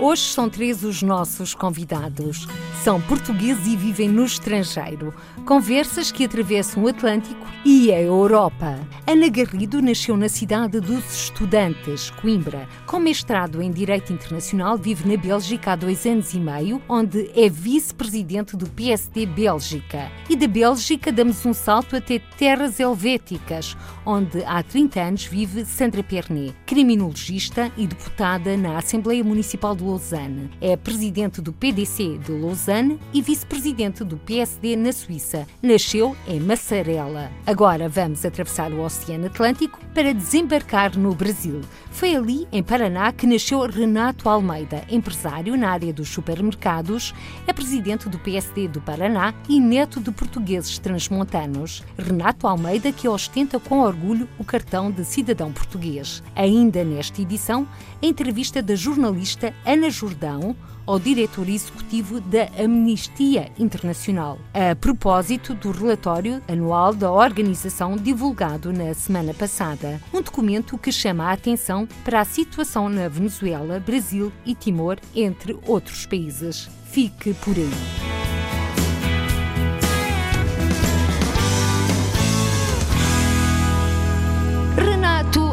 Hoje são três os nossos convidados. São portugueses e vivem no estrangeiro. Conversas que atravessam o Atlântico e a Europa. Ana Garrido nasceu na cidade dos Estudantes, Coimbra. Com mestrado em Direito Internacional, vive na Bélgica há dois anos e meio, onde é vice-presidente do PSD Bélgica. E da Bélgica damos um salto até terras helvéticas, onde há 30 anos vive Sandra Pernet, criminologista e deputada na Assembleia Municipal de Lausanne. É presidente do PDC de Lausanne e vice-presidente do PSD na Suíça. Nasceu em Massarela. Agora vamos atravessar o Oceano Atlântico para desembarcar no Brasil. Foi ali, em Paraná, que nasceu Renato Almeida, empresário na área dos supermercados, é presidente do PSD do Paraná e neto de portugueses transmontanos. Renato Almeida que ostenta com orgulho o cartão de cidadão português. Ainda nesta edição, entrevista da jornalista Ana Jordão ao diretor executivo da Amnistia Internacional, a propósito do relatório anual da organização divulgado na semana passada. Um documento que chama a atenção para a situação na Venezuela, Brasil e Timor, entre outros países. Fique por aí.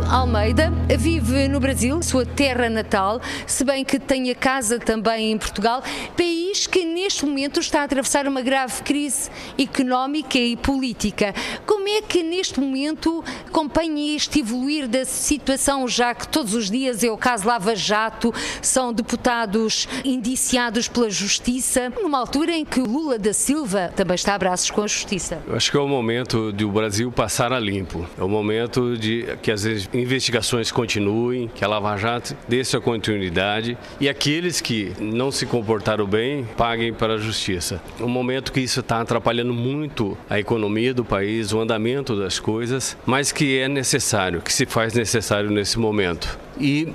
Almeida vive no Brasil, sua terra natal, se bem que tem a casa também em Portugal, país que neste momento está a atravessar uma grave crise económica e política. Como é que neste momento acompanha este evoluir da situação, já que todos os dias é o caso Lava Jato, são deputados indiciados pela Justiça, numa altura em que Lula da Silva também está a braços com a Justiça? Acho que é o momento de o Brasil passar a limpo. É o momento de que as investigações continuem, que a Lava Jato dê sua continuidade e aqueles que não se comportaram bem paguem para a justiça. Um momento que isso está atrapalhando muito a economia do país, o andamento das coisas, mas que é necessário, que se faz necessário nesse momento. E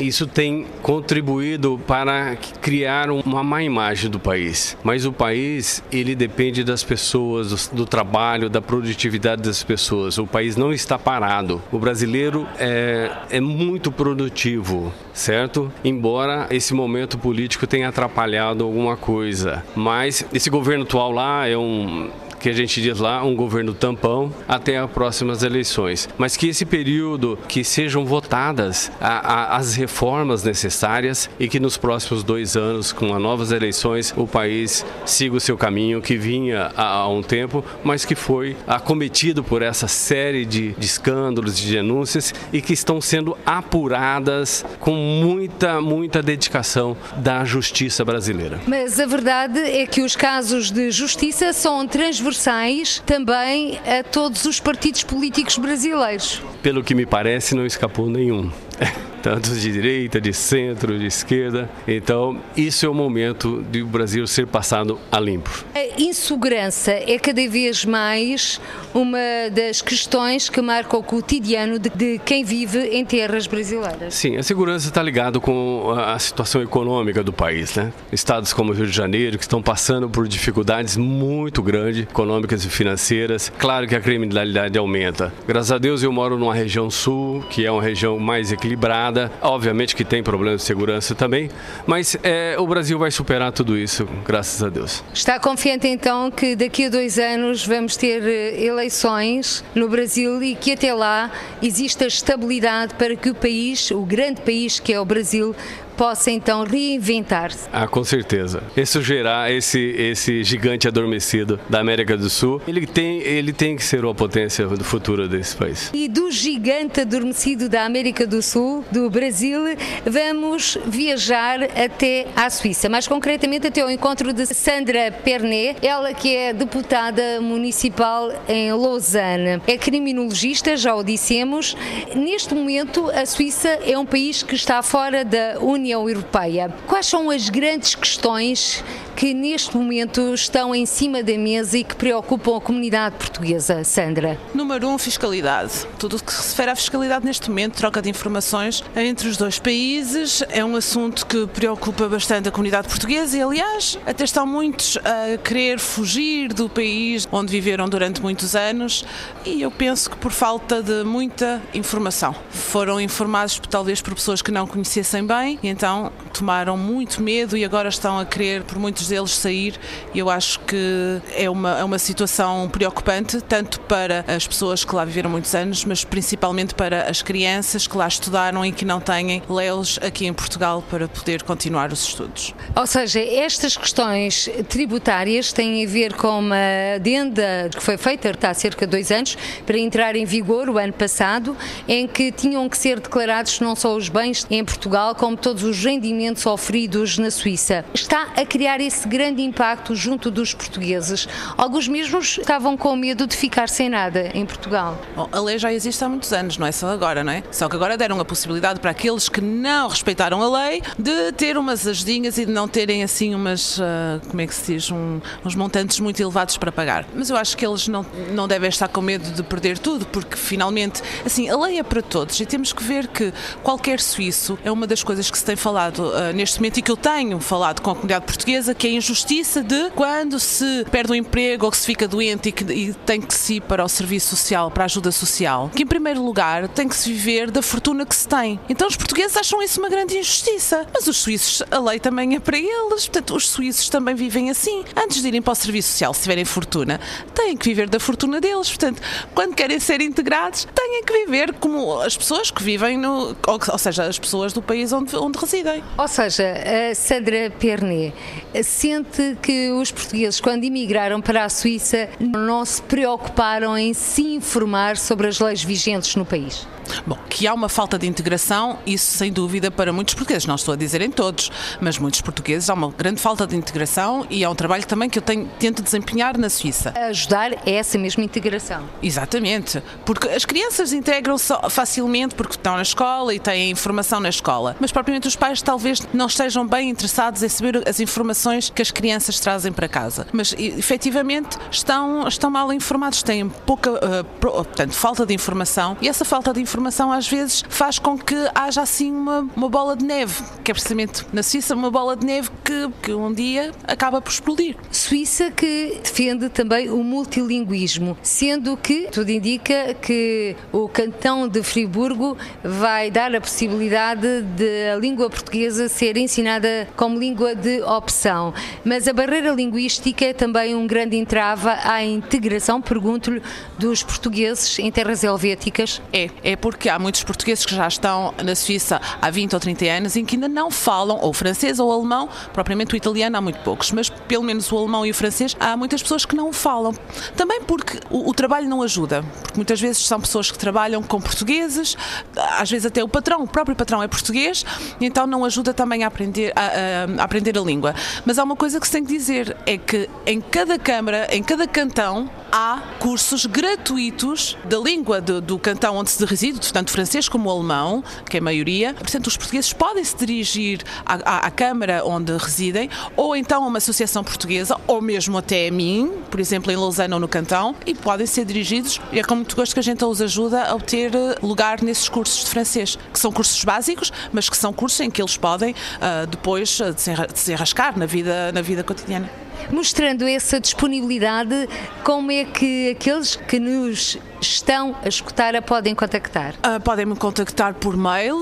isso tem contribuído para criar uma má imagem do país. Mas o país, ele depende das pessoas, do, trabalho, da produtividade das pessoas. O país não está parado. O brasileiro é, é muito produtivo, certo? Embora esse momento político tenha atrapalhado alguma coisa. Mas esse governo atual lá é um que a gente diz lá, um governo tampão até as próximas eleições. Mas que esse período, que sejam votadas a, a, as reformas necessárias e que nos próximos dois anos, com as novas eleições, o país siga o seu caminho que vinha há, há um tempo, mas que foi acometido por essa série de, de escândalos, de denúncias e que estão sendo apuradas com muita, muita dedicação da justiça brasileira. Mas a verdade é que os casos de justiça são transversais transversais também a todos os partidos políticos brasileiros. Pelo que me parece, não escapou nenhum. tanto de direita, de centro, de esquerda. Então, isso é o momento de o Brasil ser passado a limpo. A insegurança é cada vez mais uma das questões que marca o cotidiano de, de quem vive em terras brasileiras. Sim, a segurança está ligada com a situação econômica do país, né? Estados como o Rio de Janeiro que estão passando por dificuldades muito grandes, econômicas e financeiras. Claro que a criminalidade aumenta. Graças a Deus eu moro numa região sul, que é uma região mais equilibrada nada. Obviamente que tem problemas de segurança também, mas é, o Brasil vai superar tudo isso, graças a Deus. Está confiante então que daqui a dois anos vamos ter eh, eleições no Brasil e que até lá exista estabilidade para que o país, o grande país que é o Brasil, possa então reinventar-se. Ah, com certeza. Isso gerar esse, esse gigante adormecido da América do Sul, ele tem, ele tem que ser uma potência do futuro desse país. E do gigante adormecido da América do Sul, do Brasil, vamos viajar até à Suíça, mais concretamente até ao encontro de Sandra Pernet, ela que é deputada municipal em Lausanne. É criminologista, já o dissemos. Neste momento, a Suíça é um país que está fora da União União Europeia. Quais são as grandes questões que neste momento estão em cima da mesa e que preocupam a comunidade portuguesa, Sandra? Número um, fiscalidade. Tudo o que se refere à fiscalidade neste momento, troca de informações entre os dois países, é um assunto que preocupa bastante a comunidade portuguesa e, aliás, até estão muitos a querer fugir do país onde viveram durante muitos anos e eu penso que por falta de muita informação. Foram informados talvez por pessoas que não conhecessem bem e então tomaram muito medo e agora estão a querer por muitos deles sair eu acho que é uma, é uma situação preocupante tanto para as pessoas que lá viveram muitos anos, mas principalmente para as crianças que lá estudaram e que não têm leis aqui em Portugal para poder continuar os estudos. Ou seja, estas questões tributárias têm a ver com uma adenda que foi feita há cerca de dois anos para entrar em vigor o ano passado, em que tinham que ser declarados não só os bens em Portugal, como todos os rendimentos oferidos na Suíça. Está a criar esse grande impacto junto dos portugueses. Alguns mesmos estavam com medo de ficar sem nada em Portugal. Bom, a lei já existe há muitos anos, não é só agora, não é? Só que agora deram a possibilidade para aqueles que não respeitaram a lei de ter umas ajudinhas e de não terem assim umas, uh, como é que se diz, um, uns montantes muito elevados para pagar. Mas eu acho que eles não, não devem estar com medo de perder tudo, porque finalmente, assim, a lei é para todos e temos que ver que qualquer suíço é uma das coisas que se tem falado uh, neste momento e que eu tenho falado com a comunidade portuguesa, que é a injustiça de quando se perde um emprego ou que se fica doente e, que, e tem que se ir para o serviço social, para a ajuda social, que em primeiro lugar tem que se viver da fortuna que se tem. Então os portugueses acham isso uma grande injustiça, mas os suíços, a lei também é para eles, portanto os suíços também vivem assim. Antes de irem para o serviço social, se tiverem fortuna, têm que viver da fortuna deles, portanto, quando querem ser integrados, têm que viver como as pessoas que vivem no, ou, ou seja, as pessoas do país onde, onde residem. Ou seja, a Sandra Pernet sente que os portugueses, quando imigraram para a Suíça, não se preocuparam em se informar sobre as leis vigentes no país? Bom, que há uma falta de integração, isso sem dúvida para muitos portugueses, não estou a dizer em todos, mas muitos portugueses há uma grande falta de integração e é um trabalho também que eu tenho, tento desempenhar na Suíça. Ajudar é essa mesma integração. Exatamente, porque as crianças integram-se facilmente porque estão na escola e têm informação na escola, mas propriamente os pais talvez não estejam bem interessados em saber as informações que as crianças trazem para casa, mas efetivamente estão, estão mal informados, têm pouca, uh, portanto, falta de informação e essa falta de informação informação às vezes faz com que haja assim uma, uma bola de neve, que é precisamente na Suíça uma bola de neve que, que um dia acaba por explodir. Suíça que defende também o multilinguismo, sendo que tudo indica que o cantão de Friburgo vai dar a possibilidade de a língua portuguesa ser ensinada como língua de opção. Mas a barreira linguística é também um grande entrave à integração, pergunto-lhe, dos portugueses em terras helvéticas. É, é porque há muitos portugueses que já estão na Suíça há 20 ou 30 anos e que ainda não falam ou francês ou alemão, propriamente o italiano há muito poucos, mas pelo menos o alemão e o francês há muitas pessoas que não falam. Também porque o, o trabalho não ajuda, porque muitas vezes são pessoas que trabalham com portugueses, às vezes até o patrão, o próprio patrão é português, então não ajuda também a aprender a, a, a aprender a língua. Mas há uma coisa que se tem que dizer, é que em cada câmara, em cada cantão, há cursos gratuitos da língua do, do cantão onde se reside, tanto francês como alemão, que é a maioria. Portanto, os portugueses podem se dirigir à, à, à Câmara onde residem, ou então a uma associação portuguesa, ou mesmo até a mim, por exemplo, em Lausanne ou no Cantão, e podem ser dirigidos. E é com muito gosto que a gente os ajuda a obter eh, lugar nesses cursos de francês, que são cursos básicos, mas que são cursos em que eles podem uh, depois uh, desenrascar na vida, na vida cotidiana mostrando essa disponibilidade, como é que aqueles que nos estão a escutar a podem contactar? Uh, podem me contactar por mail,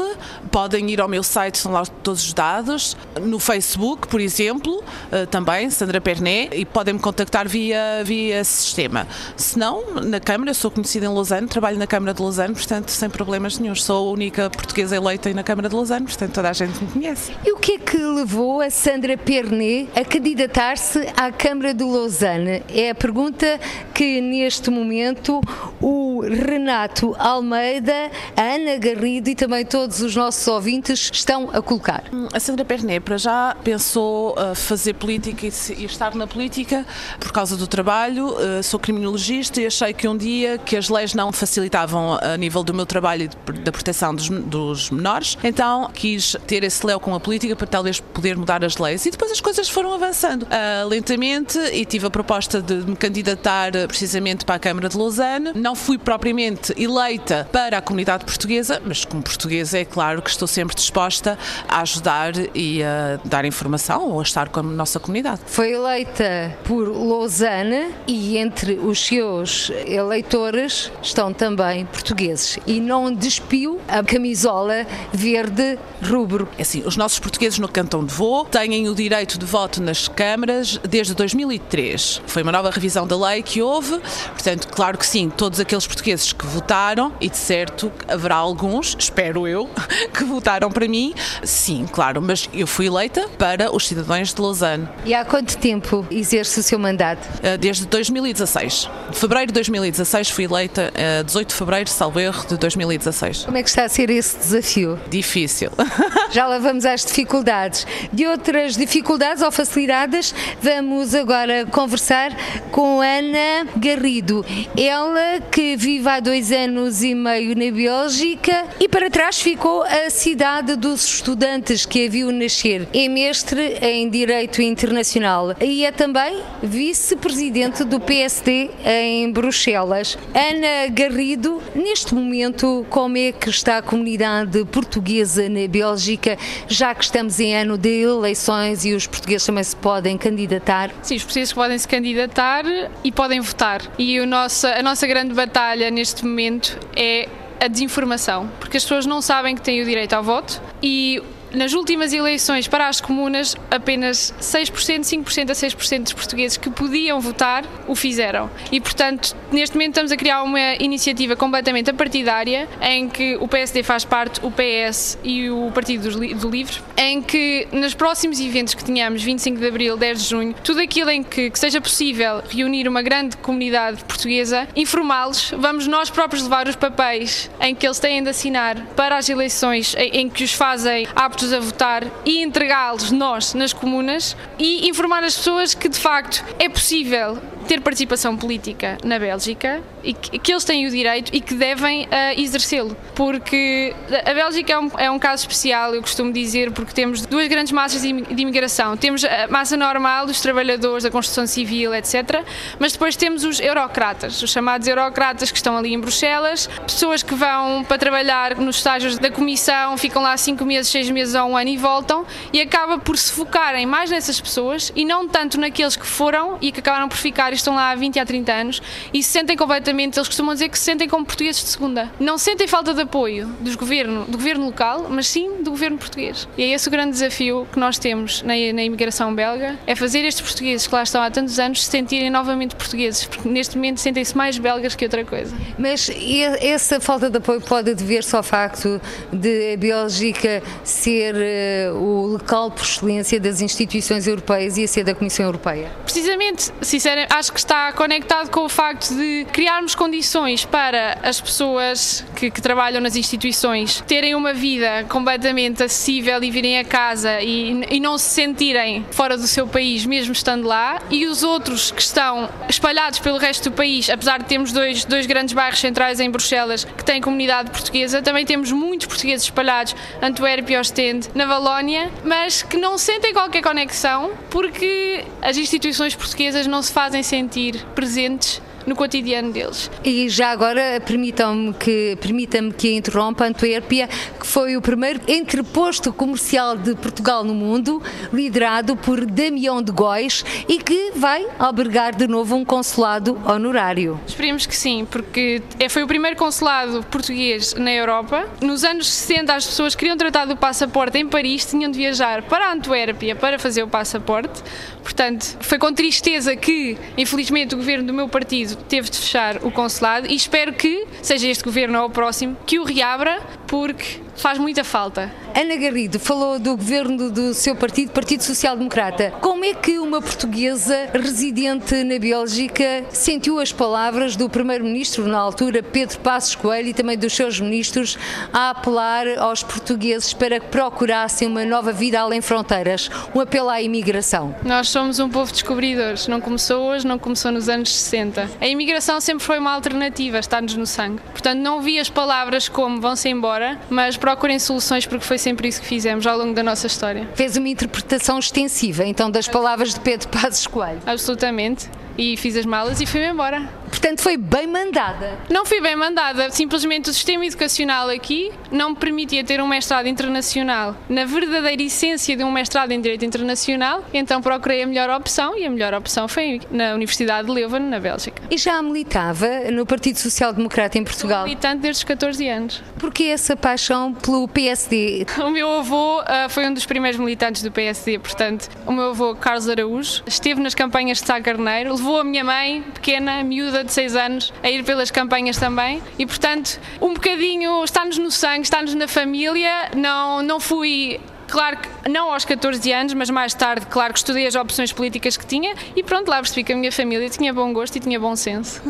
podem ir ao meu site, são lá todos os dados, no Facebook, por exemplo, uh, também, Sandra Pernet, e podem me contactar via, via sistema. Se não, na Câmara, sou conhecida em Lausanne, trabalho na Câmara de Lausanne, portanto, sem problemas nenhum. Sou a única portuguesa eleita na Câmara de Lausanne, portanto, toda a gente me conhece. E o que é que levou a Sandra Pernet a candidatar-se à Câmara de Lausanne? É a pergunta que neste momento o Renato Almeida, a Ana Garrido e também todos os nossos ouvintes estão a colocar. A Sandra Perné, para já, pensou uh, fazer política e estar na política por causa do trabalho. Uh, sou criminologista e achei que um dia que as leis não facilitavam a nível do meu trabalho e da proteção dos, menores, então quis ter esse léu com a política para talvez poder mudar as leis. E depois as coisas foram avançando uh, lentamente e tive a proposta de me candidatar precisamente para a Câmara de Lausanne. Não fui propriamente eleita para a comunidade portuguesa, mas como portuguesa é claro que estou sempre disposta a ajudar e a dar informação ou a estar com a nossa comunidade. Foi eleita por Lausanne e entre os seus eleitores estão também portugueses e não despiu a camisola verde rubro. É assim, os nossos portugueses no Cantão de Vaux têm o direito de voto nas câmaras desde 2003. Foi uma nova revisão da lei que houve, portanto, claro que sim, todos aqueles portugueses que votaram, e de certo haverá alguns, espero eu, que votaram para mim, sim, claro, mas eu fui eleita para os cidadãos de Lausanne. E há quanto tempo exerce o seu mandato? Eh, desde 2016. De fevereiro de 2016 fui eleita, 18 eh, de fevereiro, salvo erro, de 2016. Como é que está a ser esse desafio? Difícil. Já lá vamos às dificuldades. De outras dificuldades ou facilidades, vamos agora conversar com Ana Garrido. Ela que vive há dois anos e meio na Bélgica e para trás ficou a cidade dos estudantes que a viu nascer. É mestre em Direito Internacional e é também vice-presidente do PSD em Bruxelas. Ana Garrido, neste momento, como é que está a comunidade portuguesa na Bélgica, já que estamos em ano de eleições e os portugueses também se podem candidatar? Sim, os portugueses podem se candidatar e podem votar. E o nosso, a nossa grande batalha neste momento é a desinformação, porque as pessoas não sabem que têm o direito ao voto e nas últimas eleições para as comunas, apenas 6%, 5% a 6% dos portugueses que podiam votar o fizeram. E, portanto, neste momento estamos a criar uma iniciativa completamente apartidária em que o PSD faz parte, o PS e o Partido do Livre, em que nos próximos eventos que tenhamos, 25 de abril, 10 de junho, tudo aquilo em que, que seja possível reunir uma grande comunidade portuguesa, informá-los, vamos nós próprios levar os papéis em que eles têm de assinar para as eleições em, em que os fazem aptos aptos a votar e entregá-los nós nas comunas e informar as pessoas que de facto é possível ter participação política na Bélgica e que, que eles têm o direito e que devem uh, exercê-lo. Porque a Bélgica é um, é um, caso especial, eu costumo dizer, porque temos duas grandes massas de imigração. Temos a massa normal dos trabalhadores, da construção civil, etc. Mas depois temos os eurocratas, os chamados eurocratas que estão ali em Bruxelas, pessoas que vão para trabalhar nos estágios da comissão, ficam lá cinco meses, seis meses ou um ano e voltam, e acaba por se focarem mais nessas pessoas e não tanto naqueles que foram e que acabaram por ficar estão lá há 20 a 30 anos e se sentem completamente eles costumam dizer que se sentem como portugueses de segunda. Não sentem falta de apoio dos governo, do governo local, mas sim do governo português. E é esse o grande desafio que nós temos na, na imigração belga, é fazer estes portugueses que lá estão há tantos anos se sentirem novamente portugueses, porque neste momento sentem-se mais belgas que outra coisa. Mas essa falta de apoio pode dever-se ao facto de a Bélgica ser uh, o local por excelência das instituições europeias e a ser da Comissão Europeia? Precisamente, sinceramente, acho que está conectado com o facto de criar criarmos condições para as pessoas que, que, trabalham nas instituições terem uma vida completamente acessível e virem a casa e, e não se sentirem fora do seu país, mesmo estando lá, e os outros que estão espalhados pelo resto do país, apesar de termos dois, dois grandes bairros centrais em Bruxelas que têm comunidade portuguesa, também temos muitos portugueses espalhados, Antuérpia, Ostende, na Valónia, mas que não sentem qualquer conexão porque as instituições portuguesas não se fazem sentir presentes no cotidiano deles. E já agora permitam-me que, permita-me que interrompa Antuérpia, que foi o primeiro entreposto comercial de Portugal no mundo, liderado por Damião de Góis e que vai albergar de novo um consulado honorário. Esperemos que sim, porque é, foi o primeiro consulado português na Europa. Nos anos 60 as pessoas queriam tratar do passaporte em Paris, tinham de viajar para Antuérpia para fazer o passaporte. Portanto, foi com tristeza que, infelizmente, o governo do meu partido teve de fechar o consulado e espero que, seja este governo ou o próximo, que o reabra porque faz muita falta. Ana Garrido falou do governo do seu partido, Partido Social Democrata. Como é que uma portuguesa residente na Bélgica sentiu as palavras do primeiro-ministro na altura, Pedro Passos Coelho, e também dos seus ministros a apelar aos portugueses para que procurassem uma nova vida além fronteiras, um apelo à imigração? Nós somos um povo de descobridores, não começou hoje, não começou nos anos 60. A imigração sempre foi uma alternativa, está-nos no sangue. Portanto, não vi as palavras como vão-se embora, mas procurem soluções porque foi sempre isso que fizemos ao longo da nossa história. Fez uma interpretação extensiva, então, das palavras de Pedro Passos Coelho? Absolutamente. E fiz as malas e fui-me embora. Portanto, foi bem mandada. Não fui bem mandada, simplesmente o sistema educacional aqui não me permitia ter um mestrado internacional na verdadeira essência de um mestrado em Direito Internacional, então procurei a melhor opção e a melhor opção foi na Universidade de Leuven, na Bélgica. E já militava no Partido Social Democrata em Portugal? Sou militante desde os 14 anos. Porquê essa paixão pelo PSD? O meu avô uh, foi um dos primeiros militantes do PSD, portanto, o meu avô Carlos Araújo esteve nas campanhas de Sá Carneiro, levou a minha mãe, pequena, miúda de 6 anos, a ir pelas campanhas também e, portanto, um bocadinho está-nos no sangue, está-nos na família. Não, não fui Claro que não aos 14 anos, mas mais tarde, claro que estudei as opções políticas que tinha e pronto, lá percebi que a minha família tinha bom gosto e tinha bom senso.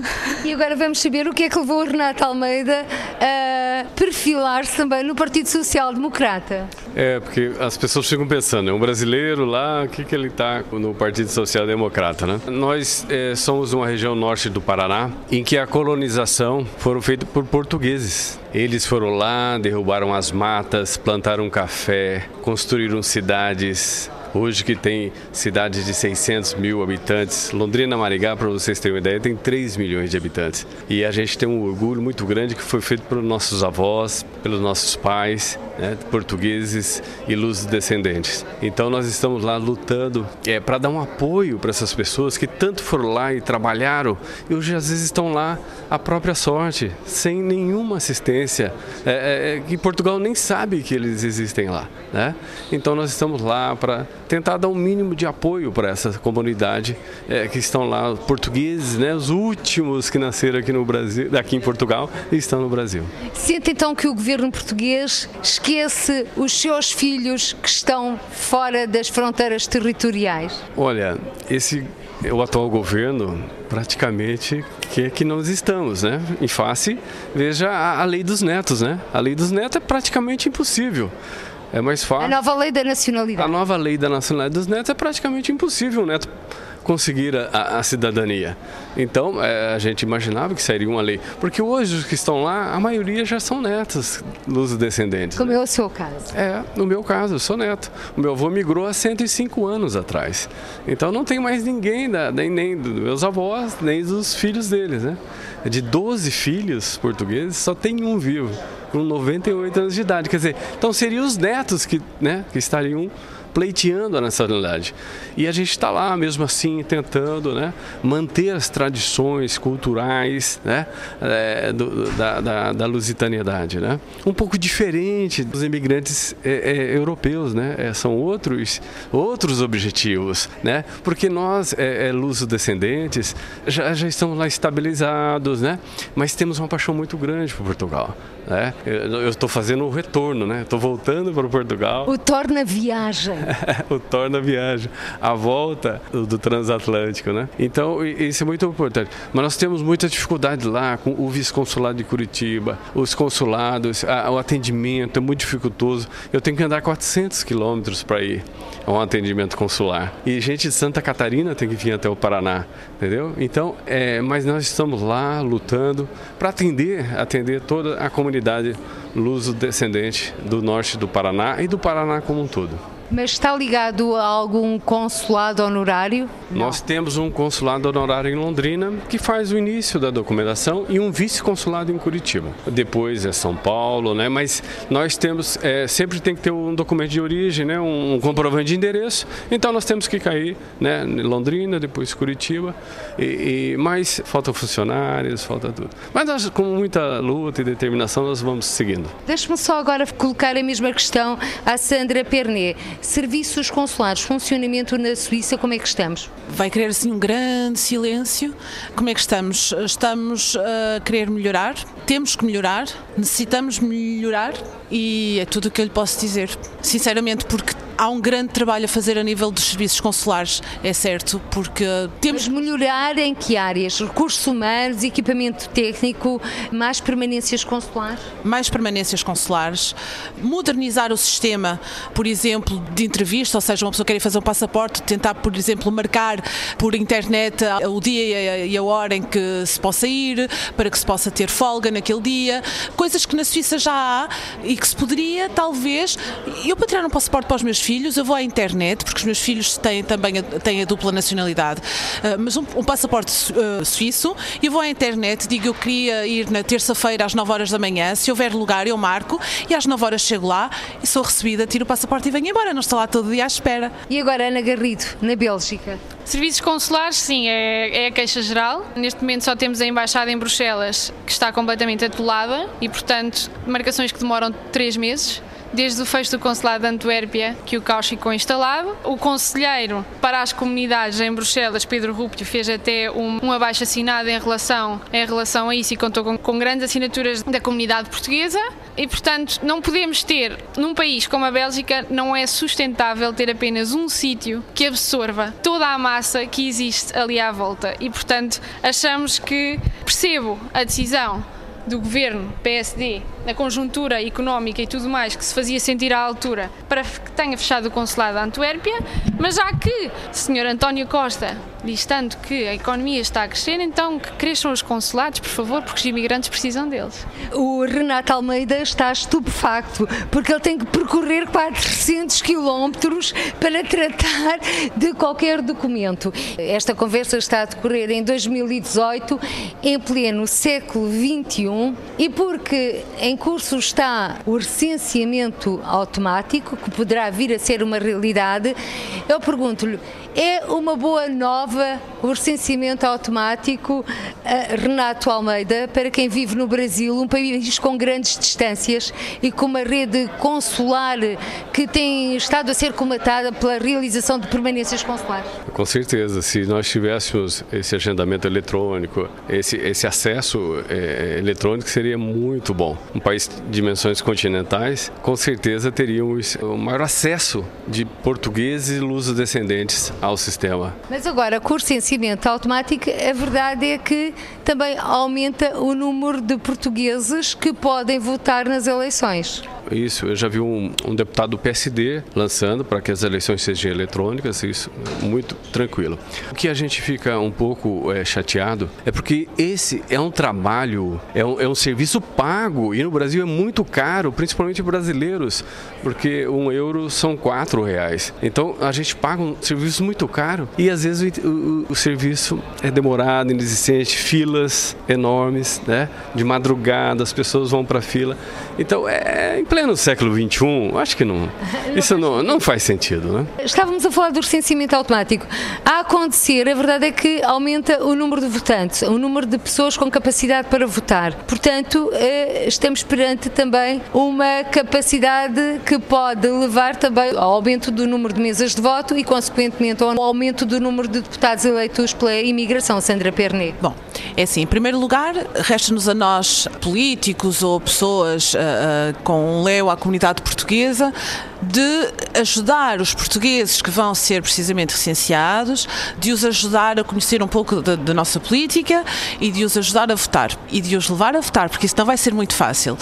E agora vamos saber o que é que levou o Renato Almeida a perfilar-se também no Partido Social Democrata. É, porque as pessoas ficam pensando, é um brasileiro lá, o que, que ele está no Partido Social Democrata, né? Nós é, somos uma região norte do Paraná em que a colonização foram feita por portugueses. Eles foram lá, derrubaram as matas, plantaram café, construíram cidades, Hoje que tem cidades de 600 mil habitantes, Londrina Marigá, para vocês terem uma ideia, tem 3 milhões de habitantes. E a gente tem um orgulho muito grande que foi feito pelos nossos avós, pelos nossos pais, né, portugueses e luzes descendentes. Então nós estamos lá lutando é, para dar um apoio para essas pessoas que tanto foram lá e trabalharam e hoje às vezes estão lá à própria sorte, sem nenhuma assistência, é, é, que Portugal nem sabe que eles existem lá. Né? Então nós estamos lá para tentar dar um mínimo de apoio para essa comunidade é, que estão lá, portugueses, né, os últimos que nasceram aqui no Brasil, aqui em Portugal e estão no Brasil. Sente então que o governo português esquece os seus filhos que estão fora das fronteiras territoriais? Olha, esse o atual governo praticamente quer que nós estamos, né? Em face, veja a, a lei dos netos, né? A lei dos netos é praticamente impossível. É mais fácil. A nova lei da nacionalidade. A nova lei da nacionalidade dos netos é praticamente impossível o neto conseguir a, a cidadania. Então, é, a gente imaginava que seria uma lei. Porque hoje os que estão lá, a maioria já são netos dos descendentes. Como né? é o seu caso? É, no meu caso, eu sou neto. O meu avô migrou há 105 anos atrás. Então, não tem mais ninguém, da, nem, nem dos meus avós, nem dos filhos deles. Né? De 12 filhos portugueses, só tem um vivo com 98 anos de idade. Quer dizer, então seriam os netos que, né, que estariam pleiteando a nacionalidade. E a gente está lá, mesmo assim, tentando né, manter as tradições culturais né, é, do, da, da, da, lusitaniedade. Né? Um pouco diferente dos imigrantes é, é, europeus, né? É, são outros, outros objetivos, né? porque nós, é, é luso-descendentes, já, já estamos lá estabilizados, né? mas temos uma paixão muito grande por Portugal. Né? Eu estou fazendo o retorno, né? Estou voltando para Portugal. O torna viagem. o torna viagem. A volta do, transatlântico, né? Então isso é muito importante. Mas nós temos muita dificuldade lá com o vice-consulado de Curitiba, os consulados, a, o atendimento é muito dificultoso. Eu tenho que andar 400 quilômetros para ir a um atendimento consular. E gente de Santa Catarina tem que vir até o Paraná, entendeu? Então, é, mas nós estamos lá lutando para atender, atender toda a comunidade luso-descendente do norte do Paraná e do Paraná como um todo. Mas está ligado a algum consulado honorário? Não. Nós temos um consulado honorário em Londrina que faz o início da documentação e um vice-consulado em Curitiba. Depois é São Paulo, né? Mas nós temos é, sempre tem que ter um documento de origem, né? Um, comprovante de endereço. Então nós temos que cair, né? Londrina, depois Curitiba. E, e mas faltam funcionários, falta tudo. Mas nós, com muita luta e determinação nós vamos seguindo. Deixe-me só agora colocar a mesma questão à Sandra Pernet Serviços consulares, funcionamento na Suíça, como é que estamos? Vai querer assim um grande silêncio. Como é que estamos? Estamos a querer melhorar, temos que melhorar, necessitamos melhorar e é tudo o que eu lhe posso dizer. Sinceramente, porque há um grande trabalho a fazer a nível dos serviços consulares, é certo, porque temos. Mas melhorar em que áreas? Recursos humanos, equipamento técnico, mais permanências consulares? Mais permanências consulares, modernizar o sistema, por exemplo, de entrevista, ou seja, uma pessoa quer fazer um passaporte, tentar, por exemplo, marcar por internet o dia e a hora em que se possa ir, para que se possa ter folga naquele dia, coisas que na Suíça já há e que se poderia, talvez. Eu, para tirar um passaporte para os meus filhos, eu vou à internet, porque os meus filhos têm também a, têm a dupla nacionalidade, uh, mas um, um passaporte uh, suíço, eu vou à internet, digo eu queria ir na terça-feira às 9 horas da manhã, se houver lugar eu marco e às 9 horas chego lá e sou recebida, tiro o passaporte e venho embora, não estou lá todo dia à espera. E agora, Ana Garrido, na Bélgica? Serviços consulares, sim, é, é, a queixa geral. Neste momento só temos a embaixada em Bruxelas, que está completamente atolada e, portanto, marcações que demoram três meses desde o fecho do consulado de Antuérpia que o caos ficou instalado. O conselheiro para as comunidades em Bruxelas, Pedro Rupio, fez até um, um abaixo assinado em relação, em relação a isso e contou com, com grandes assinaturas da comunidade portuguesa. E, portanto, não podemos ter, num país como a Bélgica, não é sustentável ter apenas um sítio que absorva toda a massa que existe ali à volta. E, portanto, achamos que percebo a decisão do governo PSD, na conjuntura económica e tudo mais que se fazia sentir à altura para que tenha fechado o consulado de Antuérpia, mas já que o Sr. António Costa diz tanto que a economia está a crescer, então que cresçam os consulados, por favor, porque os imigrantes precisam deles. O Renato Almeida está estupefacto porque ele tem que percorrer 400 quilómetros para tratar de qualquer documento. Esta conversa está a decorrer em 2018, em pleno século XXI e porque em curso está o recenseamento automático, que poderá vir a ser uma realidade, eu pergunto-lhe, é uma boa nova o recenseamento automático Renato Almeida para quem vive no Brasil, um país com grandes distâncias e com uma rede consular que tem estado a ser comatada pela realização de permanências consulares? Com certeza, se nós tivéssemos esse agendamento eletrônico, esse, esse acesso é, eletrônico seria muito bom. Um país de dimensões continentais, com certeza teríamos o maior acesso de portugueses e luso-descendentes ao sistema. Mas agora, com o recenseamento automático, a verdade é que também aumenta o número de portugueses que podem votar nas eleições. Isso, eu já vi um, um deputado do PSD lançando para que as eleições sejam eletrônicas, isso muito tranquilo. O que a gente fica um pouco é, chateado é porque esse é um trabalho, é um, é um serviço pago e no Brasil é muito caro, principalmente brasileiros, porque um euro são quatro reais. Então a gente paga um serviço muito caro e às vezes o, o, o serviço é demorado, inexistente, filas enormes, né? De madrugada as pessoas vão para a fila. Então é em pleno século XXI, acho que não. Isso não, não faz sentido, né? Estávamos a falar do recenseamento automático. A acontecer, a verdade é que aumenta o número de votantes, o número de pessoas com capacidade para votar. Portanto, eh, estamos perante também uma capacidade que pode levar também ao aumento do número de mesas de voto e, consequentemente, ao aumento do número de deputados eleitos pela imigração. Sandra Pernet. Bom, é assim, em primeiro lugar, resta-nos a nós, políticos ou pessoas uh, uh, com um leu à comunidade portuguesa, de ajudar os portugueses que vão ser precisamente recenseados, de os ajudar a conhecer um pouco da, da, nossa política e de os ajudar a votar e de os levar a votar, porque isso não vai ser muito fácil.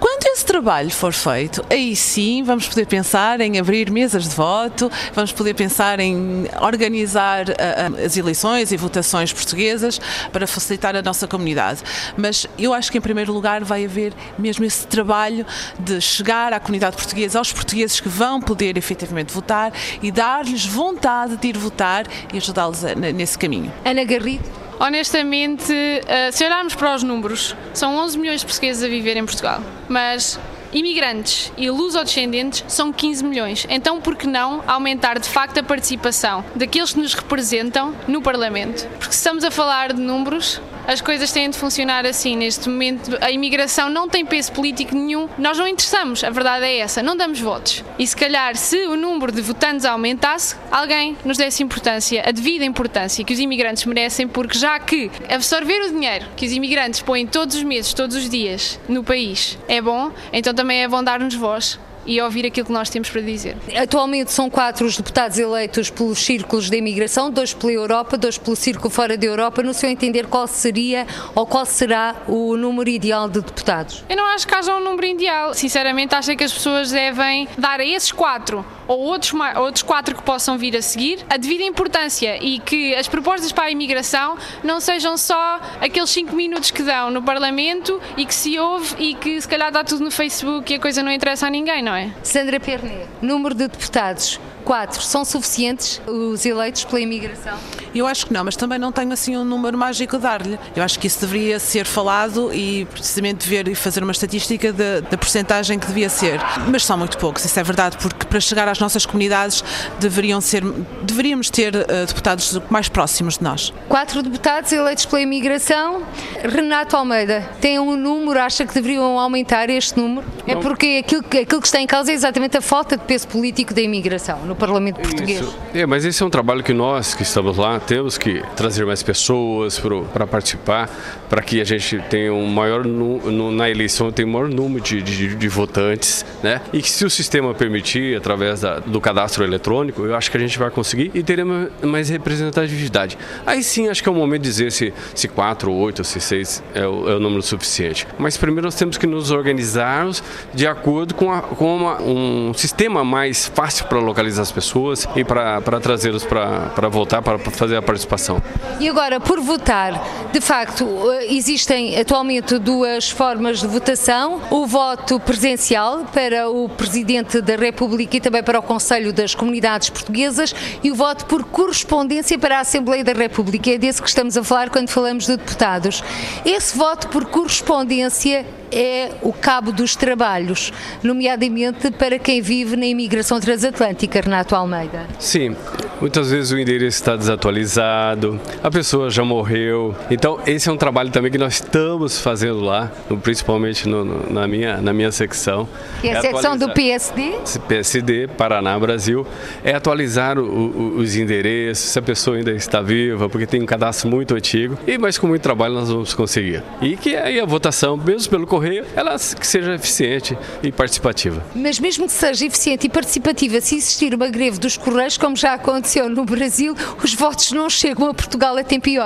Quando trabalho for feito, aí sim vamos poder pensar em abrir mesas de voto, vamos poder pensar em organizar uh, as eleições e votações portuguesas para facilitar a nossa comunidade. Mas eu acho que em primeiro lugar vai haver mesmo esse trabalho de chegar à comunidade portuguesa, aos portugueses que vão poder efetivamente votar e dar-lhes vontade de ir votar e ajudá-los nesse caminho. Ana Garrido. Honestamente, eh, se olharmos para os números, são 11 milhões de portugueses a viver em Portugal, mas imigrantes e luso-descendentes são 15 milhões. Então, por que não aumentar de facto a participação daqueles que nos representam no Parlamento? Porque se estamos a falar de números, as coisas têm de funcionar assim. Neste momento, a imigração não tem peso político nenhum. Nós não interessamos, a verdade é essa, não damos votos. E se calhar, se o número de votantes aumentasse, alguém nos desse importância, a devida importância que os imigrantes merecem, porque já que absorver o dinheiro que os imigrantes põem todos os meses, todos os dias no país é bom, então também é bom dar-nos voz e ouvir aquilo que nós temos para dizer. Atualmente são quatro os deputados eleitos pelos círculos de imigração, dois pela Europa, dois pelo círculo fora da Europa. No seu entender, qual seria ou qual será o número ideal de deputados? Eu não acho que haja um número ideal. Sinceramente, acho que as pessoas devem dar a esses quatro ou outros, outros quatro que possam vir a seguir a devida importância e que as propostas para a imigração não sejam só aqueles cinco minutos que dão no Parlamento e que se ouve e que se calhar dá tudo no Facebook e a coisa não interessa a ninguém, não é? Sandra Pernet, número de deputados quatro são suficientes os eleitos pela imigração? Eu acho que não, mas também não tenho assim um número mágico a dar-lhe. Eu acho que isso deveria ser falado e precisamente ver e fazer uma estatística da, da porcentagem que devia ser. Mas são muito poucos, isso é verdade, porque para chegar às nossas comunidades deveriam ser, deveríamos ter uh, deputados mais próximos de nós. Quatro deputados eleitos pela imigração. Renato Almeida, tem um número, acha que deveriam aumentar este número? É não. É porque aquilo, aquilo que está em causa é exatamente a falta de peso político da imigração no Parlamento português. Isso. É, mas esse é um trabalho que nós que estamos lá temos que trazer mais pessoas para participar, para que a gente tenha um maior no, na eleição tenha um maior número de, de, de, votantes, né? E que se o sistema permitir através da, do cadastro eletrônico, eu acho que a gente vai conseguir e teremos mais representatividade. Aí sim, acho que é o momento de dizer se se quatro, oito, se seis é o, é o número suficiente. Mas primeiro nós temos que nos organizarmos de acordo com, a, com uma, um sistema mais fácil para localizar as pessoas e para trazê-los para voltar, para fazer a participação. E agora, por votar, de facto, eh, existem atualmente duas formas de votação: o voto presencial para o Presidente da República e também para o Conselho das Comunidades Portuguesas e o voto por correspondência para a Assembleia da República. É desse que estamos a falar quando falamos de deputados. Esse voto por correspondência é o cabo dos trabalhos, nomeadamente para quem vive na imigração transatlântica, Renato Almeida. Sim, muitas vezes o endereço está desatualizado, a pessoa já morreu. Então, esse é um trabalho também que nós estamos fazendo lá, principalmente no, no, na, minha, na minha secção. Que é a é secção do PSD? PSD, Paraná, Brasil. É atualizar o, o, os endereços, se a pessoa ainda está viva, porque tem um cadastro muito antigo. E, mas com muito trabalho nós vamos conseguir. E que aí a votação, mesmo pelo correio, ela que seja eficiente e participativa. Mas mesmo que seja eficiente e participativa, se existir uma greve dos Correios, como já aconteceu no Brasil, os votos não chegam a Portugal a tempo e.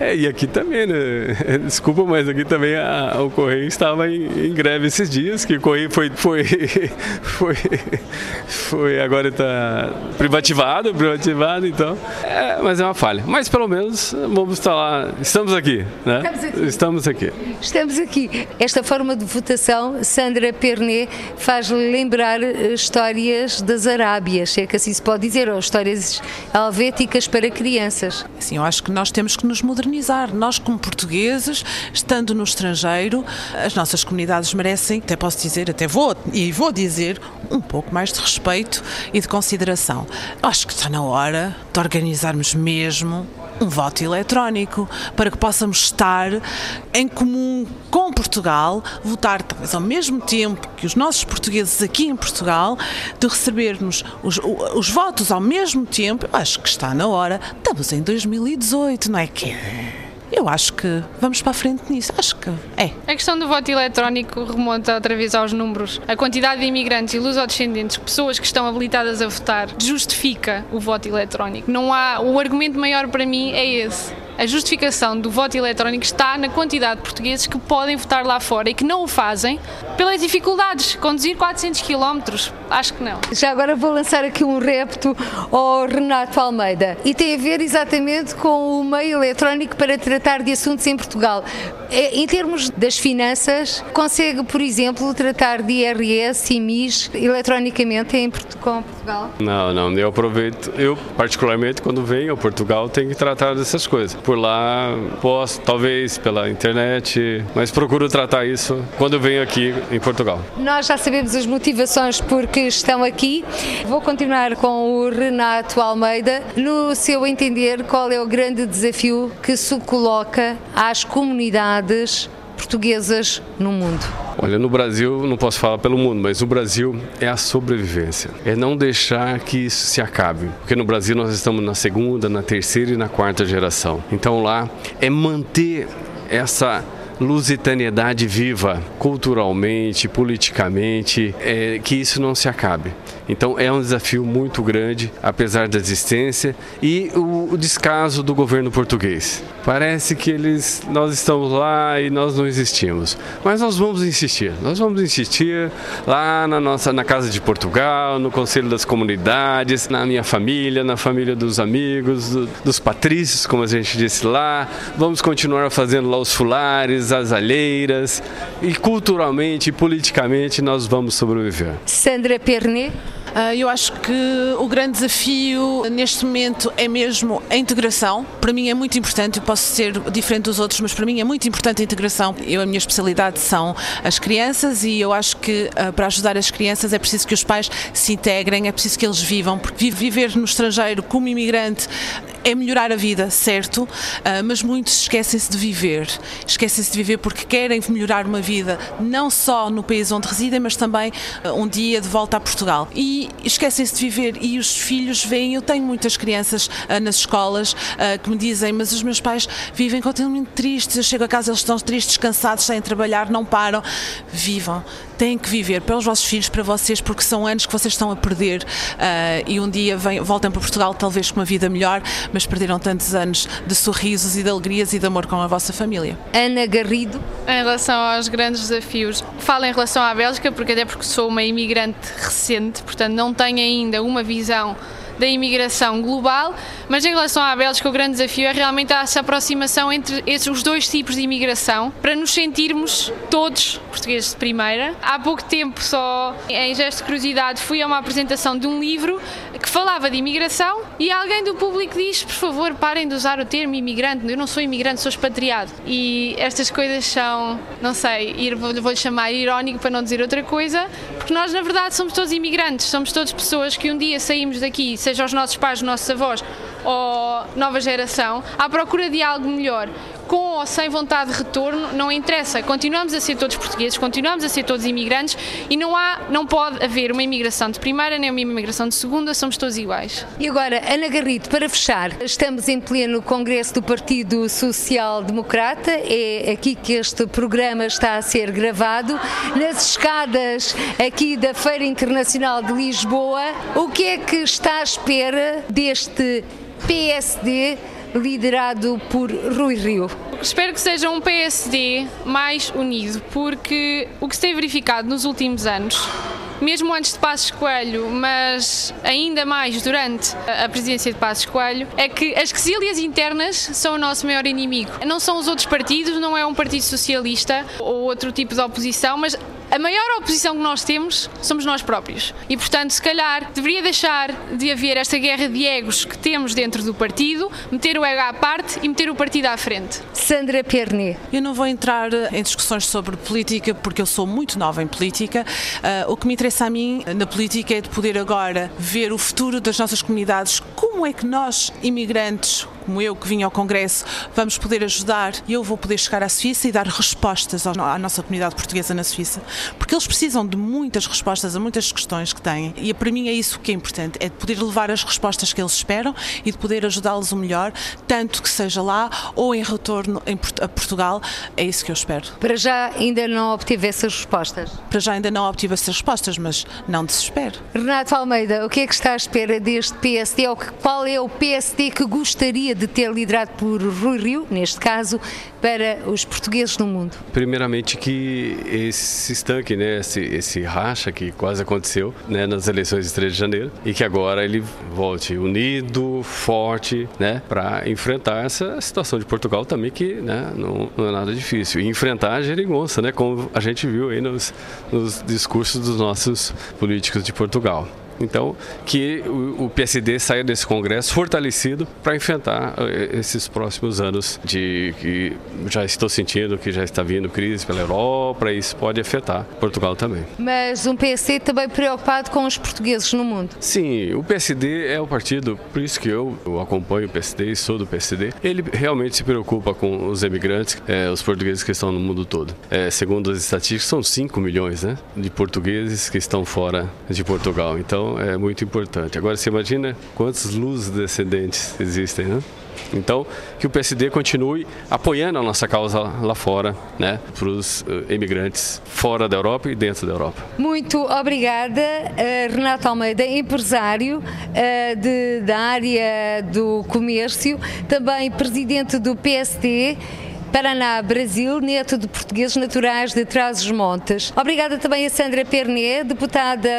É, e aqui também, né? Desculpa, mas aqui também a, o Correio estava em, em, greve esses dias, que o Correio foi, foi, foi, foi agora está privativado, privativado, então. É, mas é uma falha. Mas pelo menos vamos estar lá, estamos aqui, né? Estamos aqui. Estamos aqui. Estamos aqui. Esta forma forma de votação, Sandra Pernet faz lembrar eh, histórias das Arábias, se é que assim se pode dizer, ou histórias helvéticas para crianças. Sim, eu acho que nós temos que nos modernizar. Nós, como portugueses, estando no estrangeiro, as nossas comunidades merecem, até posso dizer, até vou, e vou dizer, um pouco mais de respeito e de consideração. Acho que está na hora de organizarmos mesmo um voto eletrónico para que possamos estar em comum com Portugal, votar talvez ao mesmo tempo que os nossos portugueses aqui em Portugal, de recebermos os, os votos ao mesmo tempo. Acho que está na hora. Estamos em 2018, não é que é? Eu acho que vamos para a frente nisso. Acho que é. A questão do voto eletrónico remonta outra vez aos números. A quantidade de imigrantes e lusodescendentes, pessoas que estão habilitadas a votar, justifica o voto eletrónico. Não há. O argumento maior para mim é esse a justificação do voto eletrónico está na quantidade de portugueses que podem votar lá fora e que não o fazem pelas dificuldades. Conduzir 400 km, acho que não. Já agora vou lançar aqui um repto ao Renato Almeida e tem a ver exatamente com o meio eletrónico para tratar de assuntos em Portugal. É, em termos das finanças, consegue, por exemplo, tratar de IRS e MIS eletronicamente em Portugal? Não, não, eu aproveito, eu particularmente quando venho a Portugal tenho que tratar dessas coisas por lá, posso, talvez pela internet, mas procuro tratar isso quando venho aqui em Portugal. Nós já sabemos as motivações porque estão aqui. Vou continuar com o Renato Almeida. No seu entender, qual é o grande desafio que se coloca às comunidades portuguesas no mundo? Olha, no Brasil, não posso falar pelo mundo, mas no Brasil é a sobrevivência. É não deixar que isso se acabe. Porque no Brasil nós estamos na segunda, na terceira e na quarta geração. Então lá é manter essa lusitaniedade viva, culturalmente, politicamente, é, que isso não se acabe. Então é um desafio muito grande, apesar da existência e o, o descaso do governo português. Parece que eles, nós estamos lá e nós não existimos, mas nós vamos insistir. Nós vamos insistir lá na nossa, na casa de Portugal, no Conselho das Comunidades, na minha família, na família dos amigos, do, dos patrícios, como a gente disse lá. Vamos continuar fazendo lá os fulares, as alheiras e culturalmente e politicamente nós vamos sobreviver. Sandra Pernet. Ah, eu acho que o grande desafio neste momento é mesmo a integração. Para mim é muito importante, eu posso ser diferente dos outros, mas para mim é muito importante a integração. Eu, a minha especialidade são as crianças e eu acho que ah, para ajudar as crianças é preciso que os pais se integrem, é preciso que eles vivam, porque viver no estrangeiro como imigrante é melhorar a vida, certo, ah, mas muitos esquecem-se de viver. Esquecem-se de viver porque querem melhorar uma vida não só no país onde residem, mas também um dia de volta a Portugal. E esquecem-se de viver e os filhos veem. Eu tenho muitas crianças uh, nas escolas uh, que me dizem, mas os meus pais vivem continuamente tristes. Eu chego a casa, eles estão tristes, cansados, sem trabalhar, não param. Vivam, têm que viver para os vossos filhos, para vocês, porque são anos que vocês estão a perder uh, e um dia vem, voltam para Portugal, talvez com uma vida melhor, mas perderam tantos anos de sorrisos e de alegrias e de amor com a vossa família. Ana Garrido. Em relação aos grandes desafios, falo em relação à Bélgica, porque até porque sou uma imigrante recente, portanto não tenho ainda uma visão da imigração global, mas em relação à Bélgica, o grande desafio é realmente essa aproximação entre esses, os dois tipos de imigração para nos sentirmos todos portugueses de primeira. Há pouco tempo, só em gesto de curiosidade, fui a uma apresentação de um livro que falava de imigração e alguém do público diz: por favor, parem de usar o termo imigrante. Eu não sou imigrante, sou expatriado. E estas coisas são, não sei, vou-lhe chamar irónico para não dizer outra coisa, porque nós, na verdade, somos todos imigrantes, somos todas pessoas que um dia saímos daqui seja os nossos pais, os nossos avós ou nova geração, à procura de algo melhor com ou sem vontade de retorno, não interessa. Continuamos a ser todos portugueses, continuamos a ser todos imigrantes e não há, não pode haver uma imigração de primeira nem uma imigração de segunda, somos todos iguais. E agora, Ana Garrido, para fechar, estamos em pleno Congresso do Partido Social Democrata, é aqui que este programa está a ser gravado, nas escadas aqui da Feira Internacional de Lisboa. O que é que está à espera deste PSD liderado por Rui Rio. Espero que seja um PSD mais unido, porque o que se tem verificado nos últimos anos mesmo antes de Passos Coelho, mas ainda mais durante a presidência de Passos Coelho, é que as quesilhas internas são o nosso maior inimigo. Não são os outros partidos, não é um partido socialista ou outro tipo de oposição, mas a maior oposição que nós temos somos nós próprios. E, portanto, se calhar deveria deixar de haver esta guerra de egos que temos dentro do partido, meter o ego à parte e meter o partido à frente. Sandra Pernet. Eu não vou entrar em discussões sobre política porque eu sou muito nova em política. Uh, o que me interessa a mim na política é de poder agora ver o futuro das nossas comunidades. Como é que nós, imigrantes, como eu que vim ao Congresso, vamos poder ajudar e eu vou poder chegar à Suíça e dar respostas à nossa comunidade portuguesa na Suíça, porque eles precisam de muitas respostas a muitas questões que têm e para mim é isso que é importante, é de poder levar as respostas que eles esperam e de poder ajudá-los o melhor, tanto que seja lá ou em retorno a Portugal, é isso que eu espero. Para já ainda não obtive essas respostas? Para já ainda não obtive essas respostas, mas não desespero. Renato Almeida, o que é que está à espera deste PSD ou qual é o PSD que gostaria de ter liderado por Rui Rio, neste caso, para os portugueses no mundo? Primeiramente que esse estanque, né, esse, esse racha que quase aconteceu né, nas eleições de 3 de janeiro e que agora ele volte unido, forte, né, para enfrentar essa situação de Portugal também que né, não, não, é nada difícil. E enfrentar a geringonça, né, como a gente viu aí nos, nos discursos dos nossos políticos de Portugal. Então, que o, o PSD saia desse congresso fortalecido para enfrentar eh, esses próximos anos de que já estou sentindo que já está vindo crise pela Europa e isso pode afetar Portugal também. Mas um PSD também preocupado com os portugueses no mundo. Sim, o PSD é o partido, por isso que eu, eu acompanho o PSD e sou do PSD. Ele realmente se preocupa com os emigrantes, é, os portugueses que estão no mundo todo. É, segundo as estatísticas, são 5 milhões né, de portugueses que estão fora de Portugal. Então é muito importante. Agora você imagina quantos luzes descendentes existem, né? Então, que o PSD continue apoiando a nossa causa lá fora, né, para os uh, imigrantes fora da Europa e dentro da Europa. Muito obrigada, uh, Renato Almeida, empresário uh, de, da área do comércio, também presidente do PSD. Paraná, Brasil, neto de portugueses naturais de Trás-os-Montes. Obrigada também a Sandra Pernet, deputada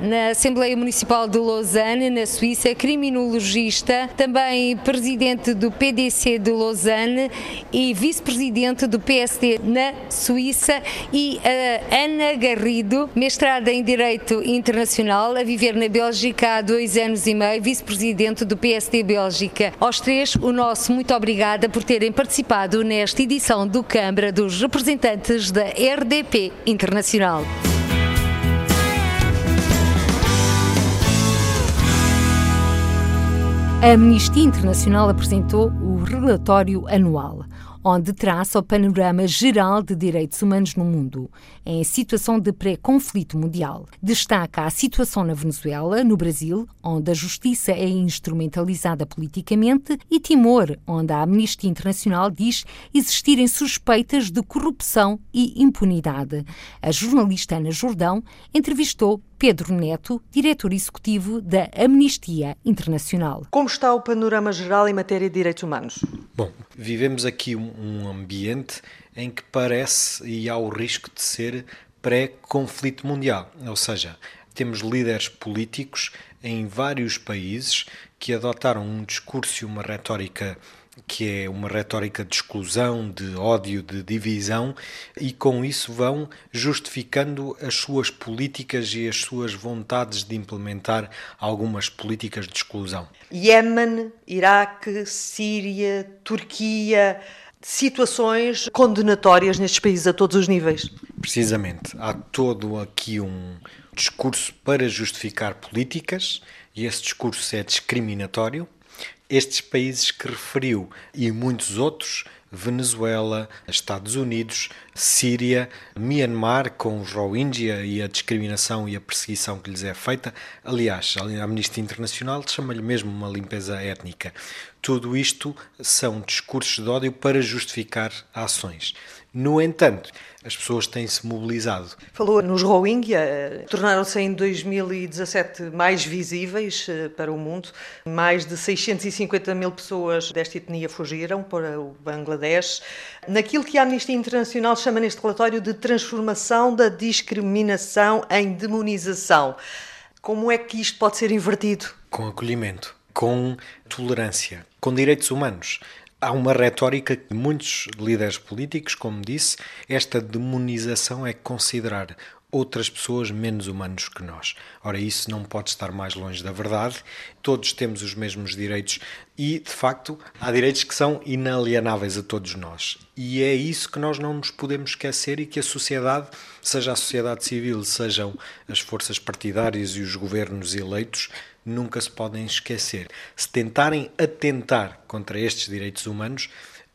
na Assembleia Municipal de Lausanne, na Suíça, criminologista, também presidente do PDC de Lausanne e vice-presidente do PSD na Suíça e a Ana Garrido, mestrada em Direito Internacional, a viver na Bélgica há dois anos e meio, vice-presidente do PSD Bélgica. Aos três, o nosso muito obrigada por terem participado nesta edição do Câmara dos Representantes da RDP Internacional. A Amnistia Internacional apresentou o relatório anual onde traça o panorama geral de direitos humanos no mundo, em situação de pré-conflito mundial. Destaca a situação na Venezuela, no Brasil, onde a justiça é instrumentalizada politicamente, e Timor, onde a Amnistia Internacional diz existirem suspeitas de corrupção e impunidade. A jornalista Ana Jordão entrevistou Pedro Neto, diretor executivo da Amnistia Internacional. Como está o panorama geral em matéria de direitos humanos? Bom, vivemos aqui um ambiente em que parece e há o risco de ser pré-conflito mundial, ou seja, temos líderes políticos em vários países que adotaram um discurso e uma retórica que é uma retórica de exclusão, de ódio, de divisão, e com isso vão justificando as suas políticas e as suas vontades de implementar algumas políticas de exclusão. Iémen, Iraque, Síria, Turquia, situações condenatórias nestes países a todos os níveis. Precisamente. Há todo aqui um discurso para justificar políticas e esse discurso é discriminatório estes países que referiu e muitos outros, Venezuela, Estados Unidos, Síria, Myanmar, com os Rohingya e a discriminação e a perseguição que lhes é feita. Aliás, a Amnistia Internacional chama-lhe mesmo uma limpeza étnica. Tudo isto são discursos de ódio para justificar ações. No entanto, as pessoas têm-se mobilizado. Falou nos Rohingya, eh, tornaram-se em 2017 mais visíveis eh, para o mundo. Mais de 650 mil pessoas desta etnia fugiram para o Bangladesh. Naquilo que a Amnistia Internacional chama neste relatório de transformação da discriminação em demonização. Como é que isto pode ser invertido? Com acolhimento, com tolerância, com direitos humanos. Há uma retórica que muitos líderes políticos, como disse, esta demonização é considerar outras pessoas menos humanos que nós. Ora, isso não pode estar mais longe da verdade. Todos temos os mesmos direitos e, de facto, há direitos que são inalienáveis a todos nós. E é isso que nós não nos podemos esquecer e que a sociedade, seja a sociedade civil, sejam as forças partidárias e os governos eleitos, nunca se podem esquecer. Se tentarem atentar contra estes direitos humanos,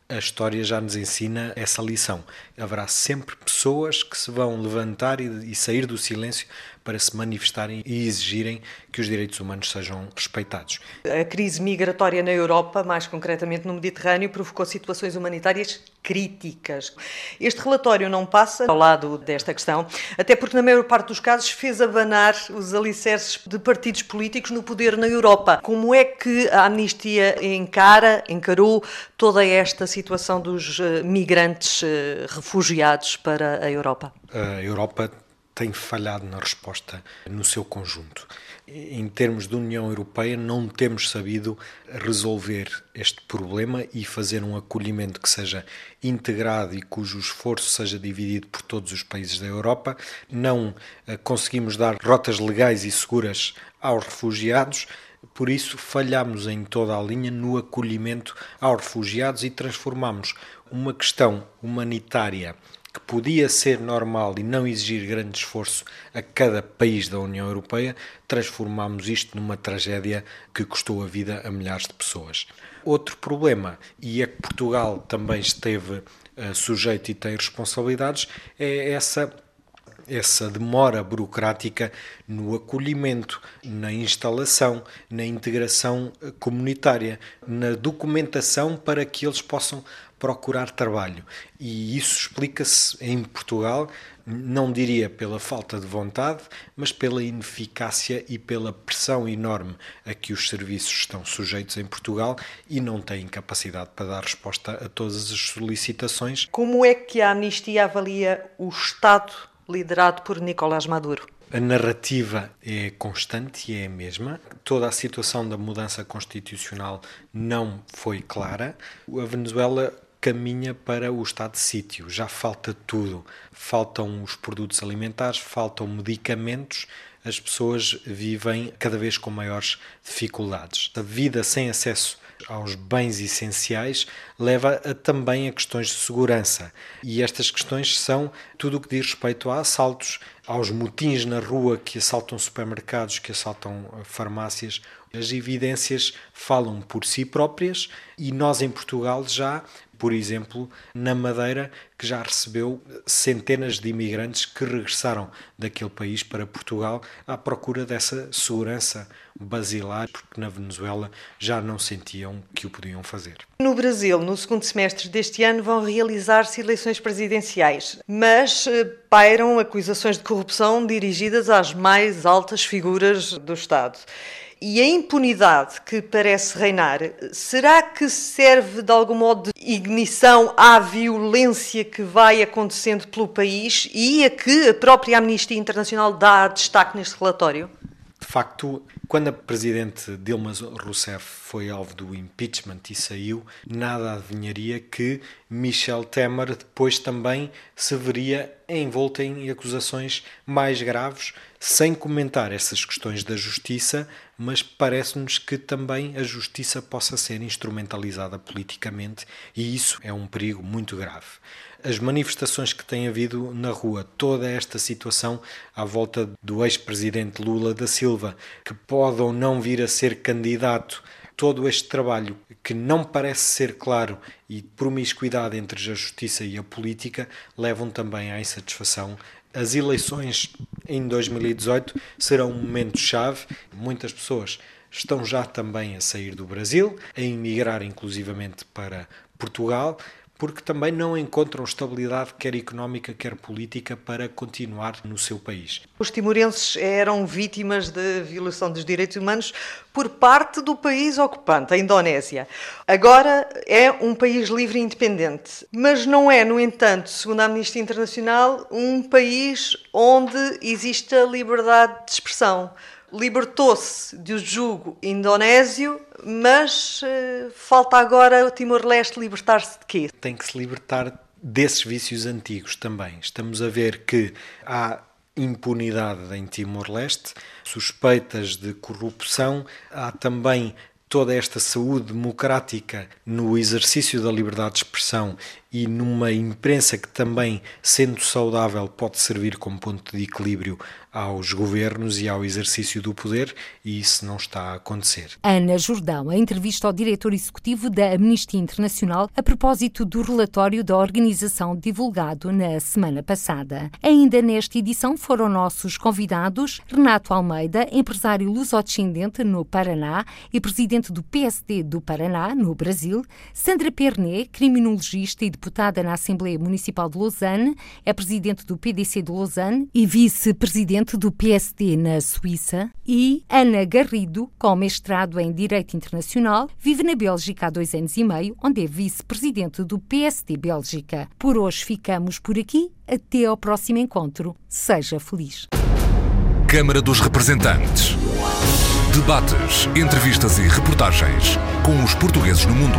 a história já nos ensina essa lição. Haverá sempre pessoas que se vão levantar e, sair do silêncio para se manifestarem e exigirem que os direitos humanos sejam respeitados. A crise migratória na Europa, mais concretamente no Mediterrâneo, provocou situações humanitárias críticas. Este relatório não passa ao lado desta questão, até porque, na maior parte dos casos, fez abanar os alicerces de partidos políticos no poder na Europa. Como é que a Amnistia encara, encarou toda esta situação dos eh, migrantes eh, refugiados para a Europa? A Europa tem falhado na resposta no seu conjunto. em termos de União Europeia, não temos sabido resolver este problema e fazer um acolhimento que seja integrado e cujo esforço seja dividido por todos os países da Europa. Não eh, conseguimos dar rotas legais e seguras aos refugiados. Por isso, falhamos em toda a linha no acolhimento aos refugiados e transformamos uma questão humanitária que podia ser normal e não exigir grande esforço a cada país da União Europeia, transformamos isto numa tragédia que custou a vida a milhares de pessoas. Outro problema, e é que Portugal também esteve uh, sujeito e tem responsabilidades, é essa essa demora burocrática no acolhimento, na instalação, na integração eh, comunitária, na documentação para que eles possam procurar trabalho. E isso explica-se em Portugal, não diria pela falta de vontade, mas pela ineficácia e pela pressão enorme a que os serviços estão sujeitos em Portugal e não têm capacidade para dar resposta a todas as solicitações. Como é que a Amnistia avalia o Estado liderado por Nicolás Maduro? A narrativa é constante e é a mesma. Toda a situação da mudança constitucional não foi clara. A Venezuela caminha para o estado de sítio. Já falta tudo. Faltam os produtos alimentares, faltam medicamentos. As pessoas vivem cada vez com maiores dificuldades. A vida sem acesso aos bens essenciais leva a, também a questões de segurança. E estas questões são tudo o que diz respeito a assaltos, aos motins na rua que assaltam supermercados, que assaltam farmácias. As evidências falam por si próprias e nós em Portugal já por exemplo, na Madeira, que já recebeu centenas de imigrantes que regressaram daquele país para Portugal à procura dessa segurança basilar, porque na Venezuela já não sentiam que o podiam fazer. No Brasil, no segundo semestre deste ano, vão realizar-se eleições presidenciais, mas eh, pairam acusações de corrupção dirigidas às mais altas figuras do Estado e a impunidade que parece reinar, será que serve de algum modo de ignição à violência que vai acontecendo pelo país e a que a própria Amnistia Internacional dá destaque neste relatório? De facto, quando a presidente Dilma Rousseff foi alvo do impeachment e saiu, nada adivinharia que Michel Temer depois também se veria envolto em acusações mais graves, sem comentar essas questões da justiça, mas parece-nos que também a justiça possa ser instrumentalizada politicamente e isso é um perigo muito grave as manifestações que tem havido na rua, toda esta situação à volta do ex-presidente Lula da Silva, que pode ou não vir a ser candidato, todo este trabalho que não parece ser claro e promiscuidade entre a justiça e a política levam também à insatisfação. As eleições em 2018 serão um momento chave. Muitas pessoas estão já também a sair do Brasil, a emigrar inclusivamente para Portugal porque também não encontram estabilidade, quer económica, quer política, para continuar no seu país. Os timorenses eram vítimas de violação dos direitos humanos por parte do país ocupante, a Indonésia. Agora é um país livre e independente, mas não é, no entanto, segundo a Amnistia Internacional, um país onde existe a liberdade de expressão libertou-se do jugo indonésio, mas uh, falta agora o Timor-Leste libertar-se de quê? Tem que se libertar desses vícios antigos também. Estamos a ver que há impunidade em Timor-Leste, suspeitas de corrupção, há também toda esta saúde democrática no exercício da liberdade de expressão e numa imprensa que também, sendo saudável, pode servir como ponto de equilíbrio aos governos e ao exercício do poder, e isso não está a acontecer. Ana Jordão, a entrevista ao diretor executivo da Amnistia Internacional a propósito do relatório da organização divulgado na semana passada. Ainda nesta edição foram nossos convidados Renato Almeida, empresário luso-descendente no Paraná e presidente do PSD do Paraná, no Brasil, Sandra Pernet, criminologista e deputada na Assembleia Municipal de Lausanne, é presidente do PDC de Lausanne e vice-presidente presidente do PSD na Suíça, e Ana Garrido, com mestrado em Direito Internacional, vive na Bélgica há dois anos e meio, onde é vice-presidente do PSD Bélgica. Por hoje ficamos por aqui. Até ao próximo encontro. Seja feliz. Câmara dos Representantes. Debates, entrevistas e reportagens com os portugueses no mundo.